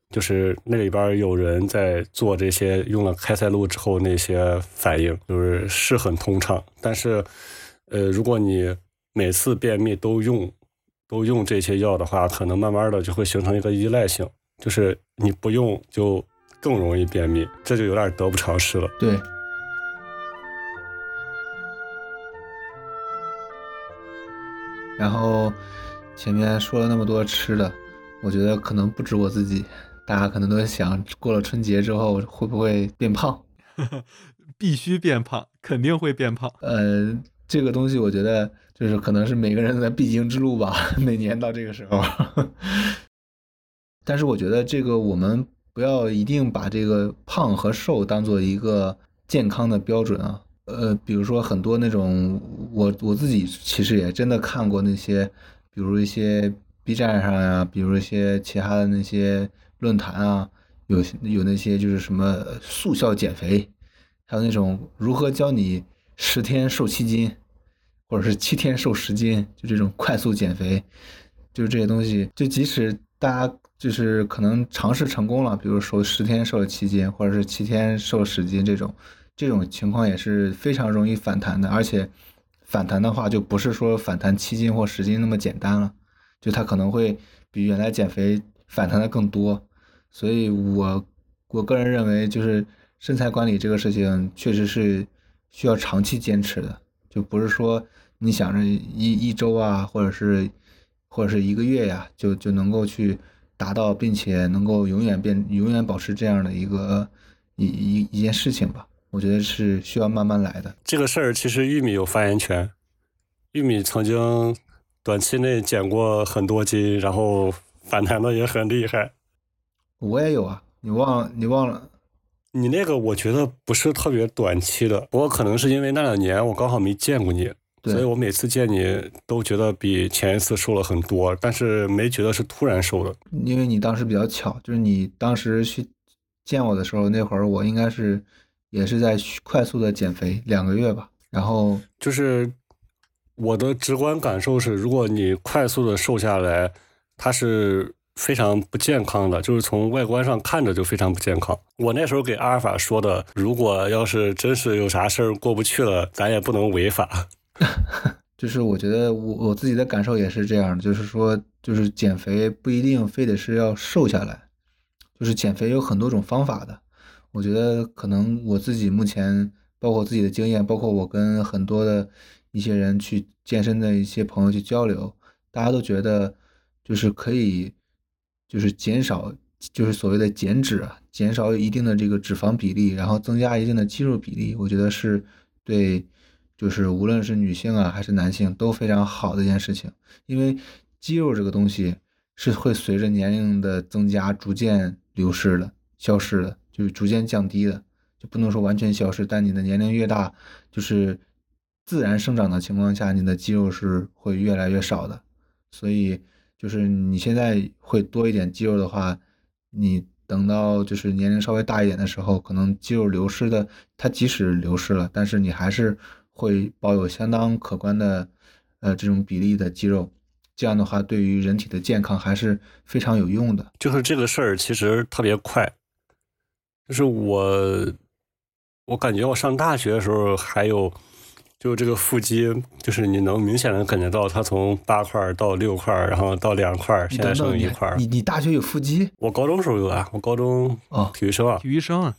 就是那里边有人在做这些用了开塞露之后那些反应，就是是很通畅。但是，呃，如果你每次便秘都用都用这些药的话，可能慢慢的就会形成一个依赖性，就是你不用就更容易便秘，这就有点得不偿失了。对。然后前面说了那么多吃的，我觉得可能不止我自己。大家可能都在想，过了春节之后会不会变胖？必须变胖，肯定会变胖。呃，这个东西我觉得就是可能是每个人的必经之路吧。每年到这个时候，但是我觉得这个我们不要一定把这个胖和瘦当做一个健康的标准啊。呃，比如说很多那种，我我自己其实也真的看过那些，比如一些 B 站上呀，比如一些其他的那些。论坛啊，有有那些就是什么速效减肥，还有那种如何教你十天瘦七斤，或者是七天瘦十斤，就这种快速减肥，就是这些东西，就即使大家就是可能尝试成功了，比如说十天瘦了七斤，或者是七天瘦了十斤这种，这种情况也是非常容易反弹的，而且反弹的话就不是说反弹七斤或十斤那么简单了，就它可能会比原来减肥反弹的更多。所以，我我个人认为，就是身材管理这个事情，确实是需要长期坚持的。就不是说你想着一一周啊，或者是或者是一个月呀，就就能够去达到，并且能够永远变永远保持这样的一个一一一件事情吧。我觉得是需要慢慢来的。这个事儿其实玉米有发言权，玉米曾经短期内减过很多斤，然后反弹的也很厉害。我也有啊，你忘了？你忘了？你那个我觉得不是特别短期的，不过可能是因为那两年我刚好没见过你，所以我每次见你都觉得比前一次瘦了很多，但是没觉得是突然瘦的。因为你当时比较巧，就是你当时去见我的时候，那会儿我应该是也是在快速的减肥两个月吧，然后就是我的直观感受是，如果你快速的瘦下来，它是。非常不健康的，就是从外观上看着就非常不健康。我那时候给阿尔法说的，如果要是真是有啥事儿过不去了，咱也不能违法。就是我觉得我我自己的感受也是这样，就是说，就是减肥不一定非得是要瘦下来，就是减肥有很多种方法的。我觉得可能我自己目前，包括自己的经验，包括我跟很多的一些人去健身的一些朋友去交流，大家都觉得就是可以。就是减少，就是所谓的减脂啊，减少一定的这个脂肪比例，然后增加一定的肌肉比例，我觉得是对，就是无论是女性啊还是男性都非常好的一件事情。因为肌肉这个东西是会随着年龄的增加逐渐流失的、消失的，就是逐渐降低的，就不能说完全消失。但你的年龄越大，就是自然生长的情况下，你的肌肉是会越来越少的，所以。就是你现在会多一点肌肉的话，你等到就是年龄稍微大一点的时候，可能肌肉流失的，它即使流失了，但是你还是会保有相当可观的，呃，这种比例的肌肉。这样的话，对于人体的健康还是非常有用的。就是这个事儿其实特别快，就是我，我感觉我上大学的时候还有。就这个腹肌，就是你能明显的感觉到它从八块到六块，然后到两块，现在剩一块。你你大学有腹肌？我高中时候有啊，我高中哦，体育生啊，体育生，啊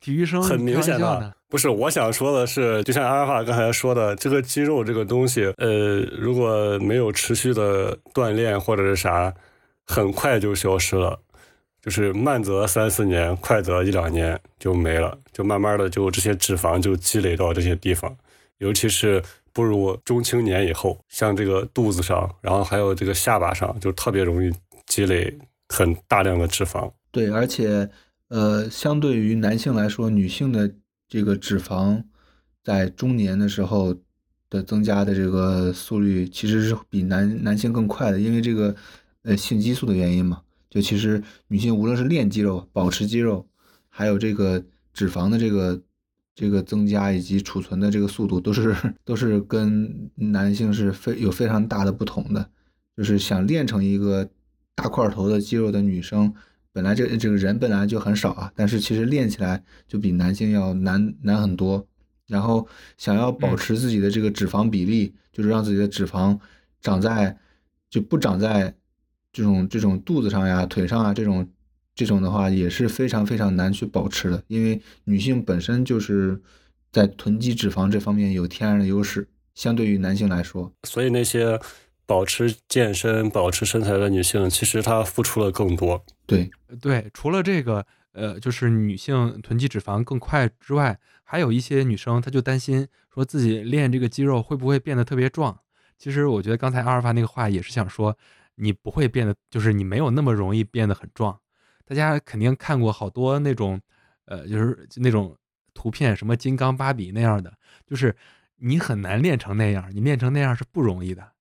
体育生很明显的。不是，我想说的是，就像阿尔法刚才说的，这个肌肉这个东西，呃，如果没有持续的锻炼或者是啥，很快就消失了，就是慢则三四年，快则一两年就没了，就慢慢的就这些脂肪就积累到这些地方。尤其是步入中青年以后，像这个肚子上，然后还有这个下巴上，就特别容易积累很大量的脂肪。对，而且，呃，相对于男性来说，女性的这个脂肪在中年的时候的增加的这个速率，其实是比男男性更快的，因为这个呃性激素的原因嘛。就其实女性无论是练肌肉、保持肌肉，还有这个脂肪的这个。这个增加以及储存的这个速度都是都是跟男性是非有非常大的不同的，就是想练成一个大块头的肌肉的女生，本来这这个人本来就很少啊，但是其实练起来就比男性要难难很多。然后想要保持自己的这个脂肪比例，就是让自己的脂肪长在就不长在这种这种肚子上呀、腿上啊这种。这种的话也是非常非常难去保持的，因为女性本身就是在囤积脂肪这方面有天然的优势，相对于男性来说。所以那些保持健身、保持身材的女性，其实她付出了更多。对对，除了这个，呃，就是女性囤积脂肪更快之外，还有一些女生她就担心说自己练这个肌肉会不会变得特别壮。其实我觉得刚才阿尔法那个话也是想说，你不会变得，就是你没有那么容易变得很壮。大家肯定看过好多那种，呃，就是那种图片，什么金刚芭比那样的，就是你很难练成那样，你练成那样是不容易的，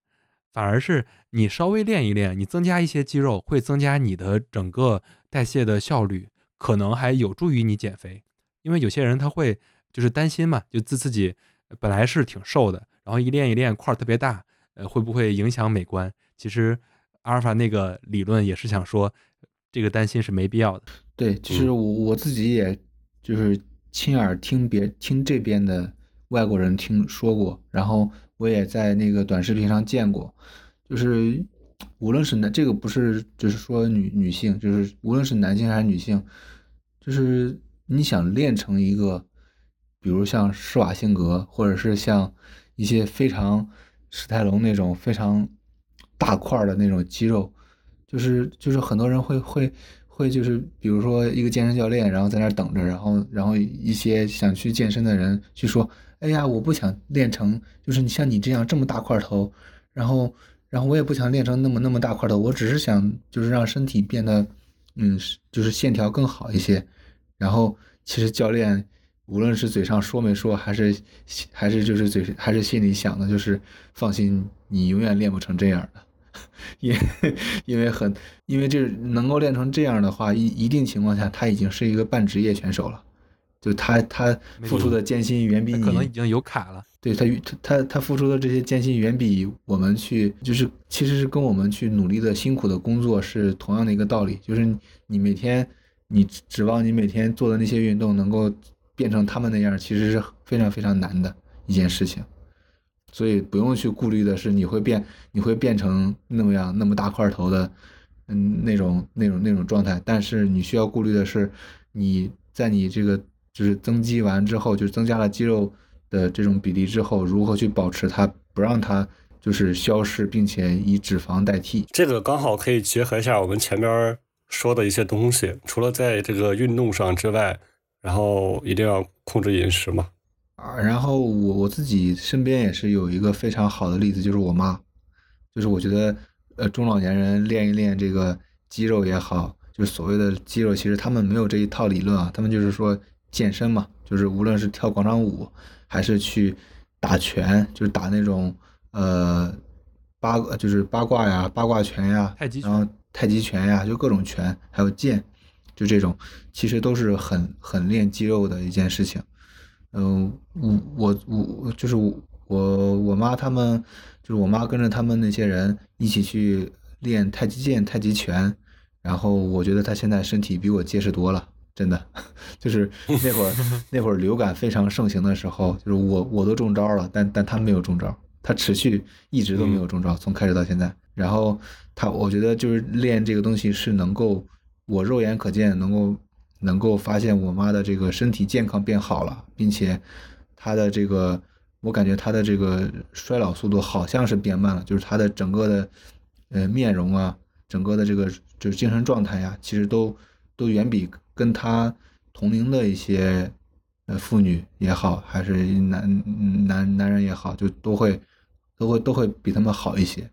反而是你稍微练一练，你增加一些肌肉，会增加你的整个代谢的效率，可能还有助于你减肥。因为有些人他会就是担心嘛，就自自己本来是挺瘦的，然后一练一练块特别大，呃，会不会影响美观？其实阿尔法那个理论也是想说。这个担心是没必要的。对，其实我我自己也就是亲耳听别听这边的外国人听说过，然后我也在那个短视频上见过，就是无论是男这个不是就是说女女性，就是无论是男性还是女性，就是你想练成一个，比如像施瓦辛格或者是像一些非常史泰龙那种非常大块的那种肌肉，就是就是很多人会会会就是比如说一个健身教练，然后在那儿等着，然后然后一些想去健身的人去说，哎呀，我不想练成就是你像你这样这么大块头，然后然后我也不想练成那么那么大块头，我只是想就是让身体变得嗯就是线条更好一些，然后其实教练。无论是嘴上说没说，还是还是就是嘴还是心里想的，就是放心，你永远练不成这样的，因因为很因为这能够练成这样的话，一一定情况下他已经是一个半职业选手了，就他他付出的艰辛远比你可能已经有卡了，对他他他他付出的这些艰辛远比我们去就是其实是跟我们去努力的辛苦的工作是同样的一个道理，就是你每天你指望你每天做的那些运动能够。变成他们那样，其实是非常非常难的一件事情，所以不用去顾虑的是你会变，你会变成那么样那么大块头的，嗯，那种那种那种状态。但是你需要顾虑的是，你在你这个就是增肌完之后，就是增加了肌肉的这种比例之后，如何去保持它，不让它就是消失，并且以脂肪代替。这个刚好可以结合一下我们前边说的一些东西，除了在这个运动上之外。然后一定要控制饮食嘛，啊，然后我我自己身边也是有一个非常好的例子，就是我妈，就是我觉得，呃，中老年人练一练这个肌肉也好，就是所谓的肌肉，其实他们没有这一套理论啊，他们就是说健身嘛，就是无论是跳广场舞，还是去打拳，就是打那种呃八就是八卦呀、八卦拳呀，太极然后太极拳呀，就各种拳，还有剑。就这种，其实都是很很练肌肉的一件事情。嗯，我我我就是我我妈他们，就是我妈跟着他们那些人一起去练太极剑、太极拳。然后我觉得她现在身体比我结实多了，真的。就是那会儿 那会儿流感非常盛行的时候，就是我我都中招了，但但她没有中招，她持续一直都没有中招，从开始到现在。然后她，我觉得就是练这个东西是能够。我肉眼可见能够能够发现我妈的这个身体健康变好了，并且她的这个我感觉她的这个衰老速度好像是变慢了，就是她的整个的呃面容啊，整个的这个就是精神状态呀，其实都都远比跟她同龄的一些呃妇女也好，还是男男男人也好，就都会都会都会比他们好一些。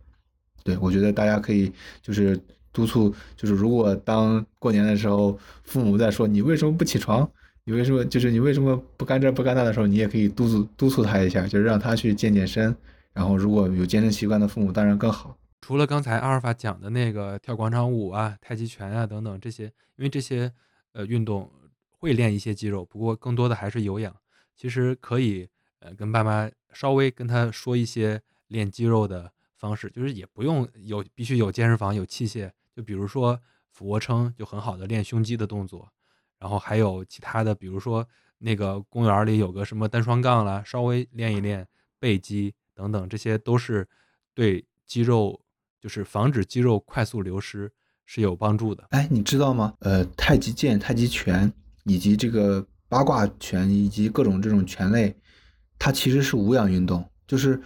对我觉得大家可以就是。督促就是，如果当过年的时候，父母在说你为什么不起床，你为什么就是你为什么不干这不干那的时候，你也可以督促督促他一下，就是让他去健健身。然后如果有健身习惯的父母，当然更好。除了刚才阿尔法讲的那个跳广场舞啊、太极拳啊等等这些，因为这些呃运动会练一些肌肉，不过更多的还是有氧。其实可以呃跟爸妈稍微跟他说一些练肌肉的方式，就是也不用有必须有健身房有器械。就比如说俯卧撑，就很好的练胸肌的动作，然后还有其他的，比如说那个公园里有个什么单双杠啦，稍微练一练背肌等等，这些都是对肌肉，就是防止肌肉快速流失是有帮助的。哎，你知道吗？呃，太极剑、太极拳以及这个八卦拳以及各种这种拳类，它其实是无氧运动，就是，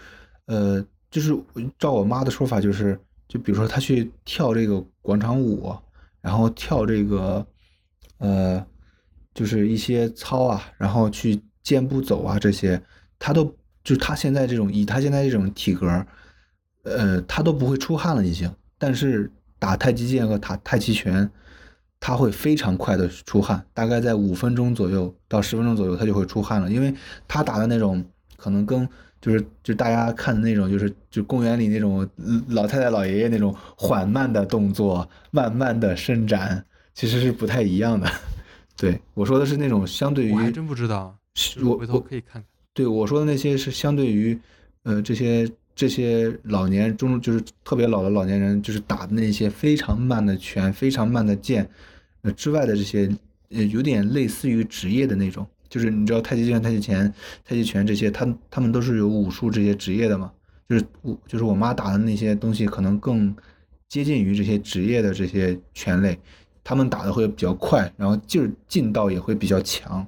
呃，就是照我妈的说法，就是。就比如说他去跳这个广场舞，然后跳这个，呃，就是一些操啊，然后去健步走啊，这些他都就他现在这种以他现在这种体格，呃，他都不会出汗了已经。但是打太极剑和打太极拳，他会非常快的出汗，大概在五分钟左右到十分钟左右，他就会出汗了，因为他打的那种可能跟。就是就大家看的那种，就是就公园里那种老太太老爷爷那种缓慢的动作，慢慢的伸展，其实是不太一样的。对我说的是那种相对于，我还真不知道，我回头可以看看。对我说的那些是相对于，呃，这些这些老年中就是特别老的老年人，就是打的那些非常慢的拳、非常慢的剑，呃之外的这些，呃，有点类似于职业的那种。就是你知道太极拳、太极拳、太极拳这些，他他们都是有武术这些职业的嘛？就是我就是我妈打的那些东西，可能更接近于这些职业的这些拳类，他们打的会比较快，然后劲劲道也会比较强。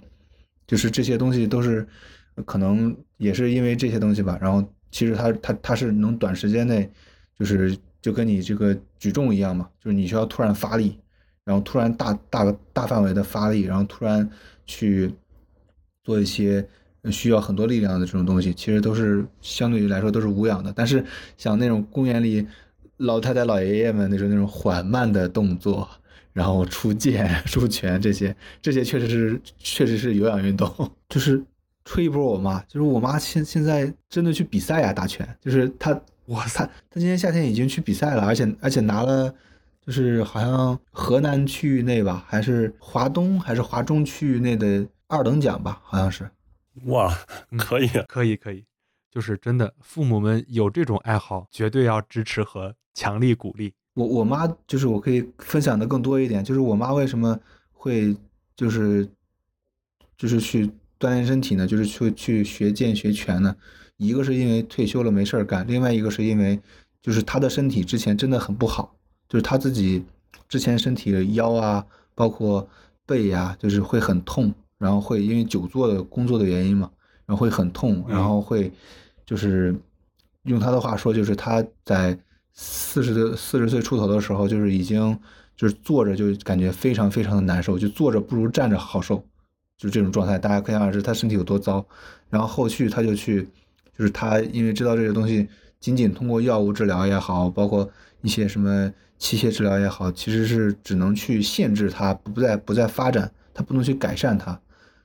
就是这些东西都是可能也是因为这些东西吧，然后其实它它它是能短时间内，就是就跟你这个举重一样嘛，就是你需要突然发力，然后突然大大大范围的发力，然后突然去做一些需要很多力量的这种东西，其实都是相对于来说都是无氧的。但是像那种公园里老太太老爷爷们那种那种缓慢的动作，然后出剑 出拳这些，这些确实是确实是有氧运动，就是。吹一波我妈，就是我妈现现在真的去比赛呀，打拳，就是她，哇塞，她今年夏天已经去比赛了，而且而且拿了，就是好像河南区域内吧，还是华东还是华中区域内的二等奖吧，好像是。哇，可以，可以，可以，就是真的，父母们有这种爱好，绝对要支持和强力鼓励。我我妈就是我可以分享的更多一点，就是我妈为什么会就是就是去。锻炼身体呢，就是去去学剑学拳呢。一个是因为退休了没事儿干，另外一个是因为就是她的身体之前真的很不好，就是她自己之前身体的腰啊，包括背呀，就是会很痛，然后会因为久坐的工作的原因嘛，然后会很痛，然后会就是用他的话说，就是他在四十的四十岁出头的时候，就是已经就是坐着就感觉非常非常的难受，就坐着不如站着好受。就这种状态，大家可想而知他身体有多糟。然后后续他就去，就是他因为知道这些东西，仅仅通过药物治疗也好，包括一些什么器械治疗也好，其实是只能去限制他不再不再发展，他不能去改善它。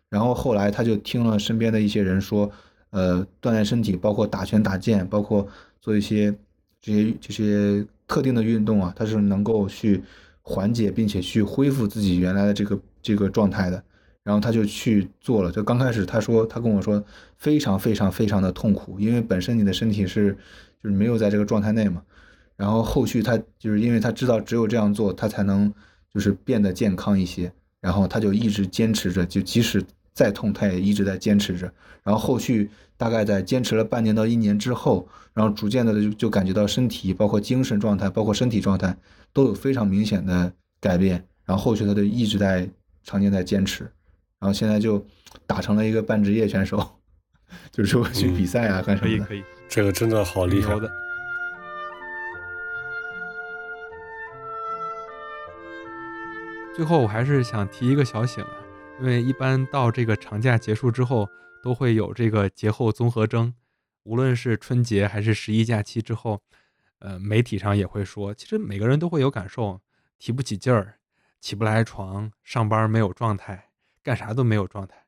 然后后来他就听了身边的一些人说，呃，锻炼身体，包括打拳打剑，包括做一些这些这些特定的运动啊，他是能够去缓解并且去恢复自己原来的这个这个状态的。然后他就去做了。就刚开始，他说他跟我说非常非常非常的痛苦，因为本身你的身体是就是没有在这个状态内嘛。然后后续他就是因为他知道只有这样做，他才能就是变得健康一些。然后他就一直坚持着，就即使再痛，他也一直在坚持着。然后后续大概在坚持了半年到一年之后，然后逐渐的就就感觉到身体包括精神状态，包括身体状态都有非常明显的改变。然后后续他就一直在常年在坚持。然后现在就打成了一个半职业选手，就是说去比赛啊干什么的。可以可以，这个真的好厉害的。最后我还是想提一个小醒啊，因为一般到这个长假结束之后，都会有这个节后综合征，无论是春节还是十一假期之后，呃，媒体上也会说，其实每个人都会有感受，提不起劲儿，起不来床，上班没有状态。干啥都没有状态，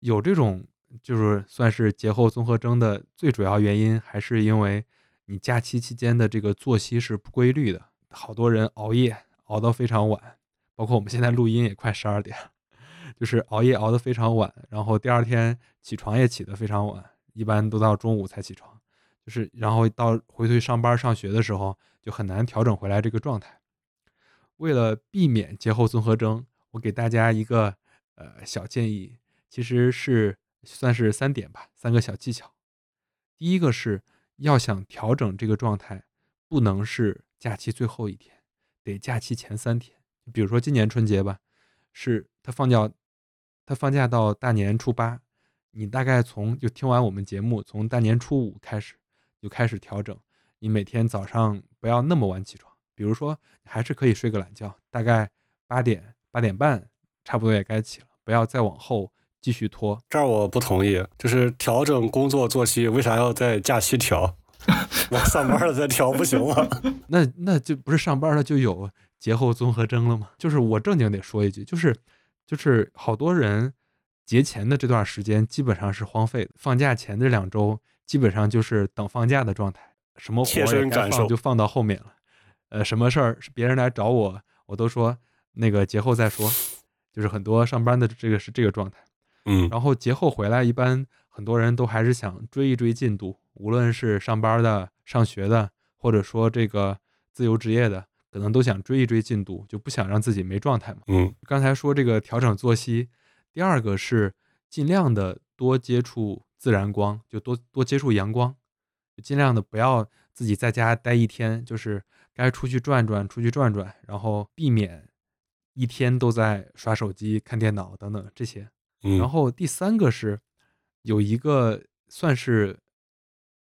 有这种就是算是节后综合征的最主要原因，还是因为你假期期间的这个作息是不规律的，好多人熬夜熬到非常晚，包括我们现在录音也快十二点，就是熬夜熬得非常晚，然后第二天起床也起得非常晚，一般都到中午才起床，就是然后到回去上班上学的时候就很难调整回来这个状态。为了避免节后综合征，我给大家一个。呃，小建议其实是算是三点吧，三个小技巧。第一个是要想调整这个状态，不能是假期最后一天，得假期前三天。比如说今年春节吧，是他放假，他放假到大年初八，你大概从就听完我们节目，从大年初五开始就开始调整，你每天早上不要那么晚起床，比如说还是可以睡个懒觉，大概八点八点半差不多也该起了。不要再往后继续拖，这儿我不同意。就是调整工作作息，为啥要在假期调？我上班了再调不行吗？那那就不是上班了就有节后综合征了吗？就是我正经得说一句，就是就是好多人节前的这段时间基本上是荒废的，放假前这两周基本上就是等放假的状态，什么活也该放就放到后面了。呃，什么事儿是别人来找我，我都说那个节后再说。就是很多上班的这个是这个状态，嗯，然后节后回来，一般很多人都还是想追一追进度，无论是上班的、上学的，或者说这个自由职业的，可能都想追一追进度，就不想让自己没状态嘛。嗯，刚才说这个调整作息，第二个是尽量的多接触自然光，就多多接触阳光，尽量的不要自己在家待一天，就是该出去转转，出去转转，然后避免。一天都在刷手机、看电脑等等这些，嗯然后第三个是有一个算是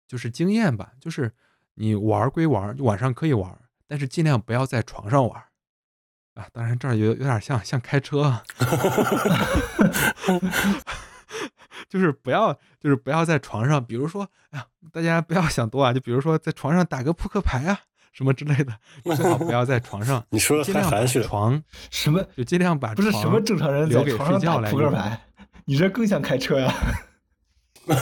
就是经验吧，就是你玩儿归玩儿，晚上可以玩儿，但是尽量不要在床上玩儿啊。当然这儿有有点像像开车啊，就是不要就是不要在床上，比如说，哎呀，大家不要想多啊，就比如说在床上打个扑克牌啊什么之类的，最好不要在床上。你说的太含蓄了。床什么就尽量把不是什么正常人留给在床上睡觉打扑克牌？你这更像开车呀！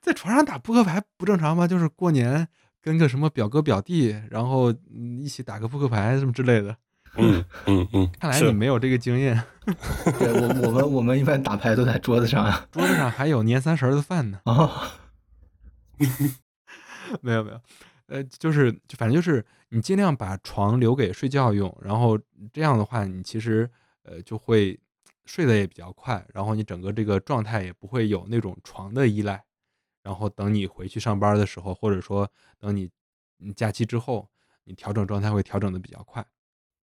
在床上打扑克牌不正常吗？就是过年跟个什么表哥表弟，然后嗯一起打个扑克牌什么之类的。嗯嗯嗯，看来你没有这个经验，对我我们我们一般打牌都在桌子上啊。桌子上还有年三十儿的饭呢。哦，没有没有，呃，就是就反正就是你尽量把床留给睡觉用，然后这样的话，你其实呃就会睡得也比较快，然后你整个这个状态也不会有那种床的依赖，然后等你回去上班的时候，或者说等你嗯假期之后，你调整状态会调整的比较快。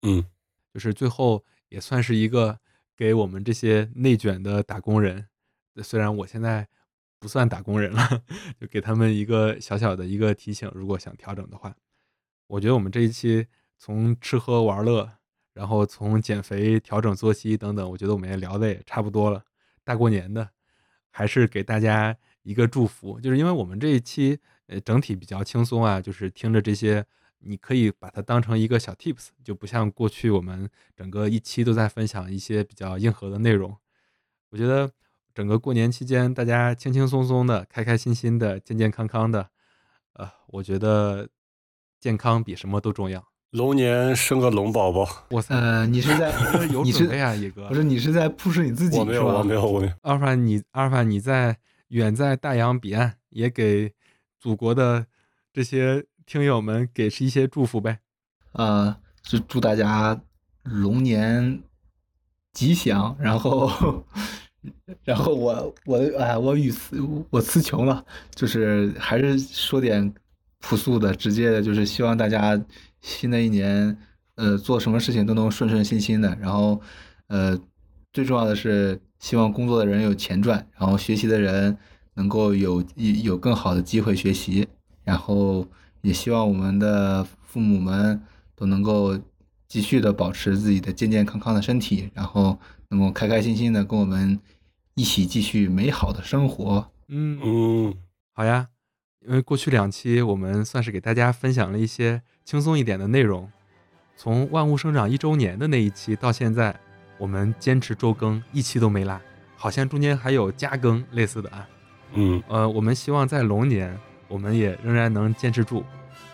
嗯，就是最后也算是一个给我们这些内卷的打工人，呃虽然我现在不算打工人了，就给他们一个小小的一个提醒，如果想调整的话，我觉得我们这一期从吃喝玩乐，然后从减肥、调整作息等等，我觉得我们也聊的也差不多了。大过年的，还是给大家一个祝福，就是因为我们这一期呃整体比较轻松啊，就是听着这些，你可以把它当成一个小 tips，就不像过去我们整个一期都在分享一些比较硬核的内容。我觉得整个过年期间，大家轻轻松松的、开开心心的、健健康康的，呃，我觉得健康比什么都重要。龙年生个龙宝宝，哇塞，呃，你是在你是准备啊，野哥不。是你是在 push 你自己我没有，我没有，我没有。阿尔法，你阿尔法，你在远在大洋彼岸，也给祖国的这些听友们给一些祝福呗。呃，就祝大家龙年吉祥，然后，然后我我哎，我语词我词穷了，就是还是说点朴素的、直接的，就是希望大家新的一年，呃，做什么事情都能顺顺心心的，然后，呃，最重要的是希望工作的人有钱赚，然后学习的人能够有有更好的机会学习，然后也希望我们的父母们都能够继续的保持自己的健健康康的身体，然后能够开开心心的跟我们一起继续美好的生活。嗯，嗯，好呀，因为过去两期我们算是给大家分享了一些轻松一点的内容，从万物生长一周年的那一期到现在，我们坚持周更，一期都没落，好像中间还有加更类似的啊。嗯，呃，我们希望在龙年，我们也仍然能坚持住，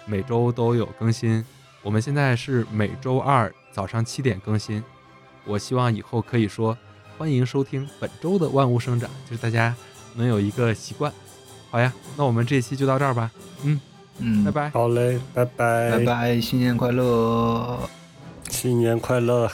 每周都有更新。我们现在是每周二早上七点更新。我希望以后可以说，欢迎收听本周的万物生长，就是大家能有一个习惯。好呀，那我们这一期就到这儿吧。嗯，嗯，拜拜。好嘞，拜拜，拜拜，新年快乐！新年快乐。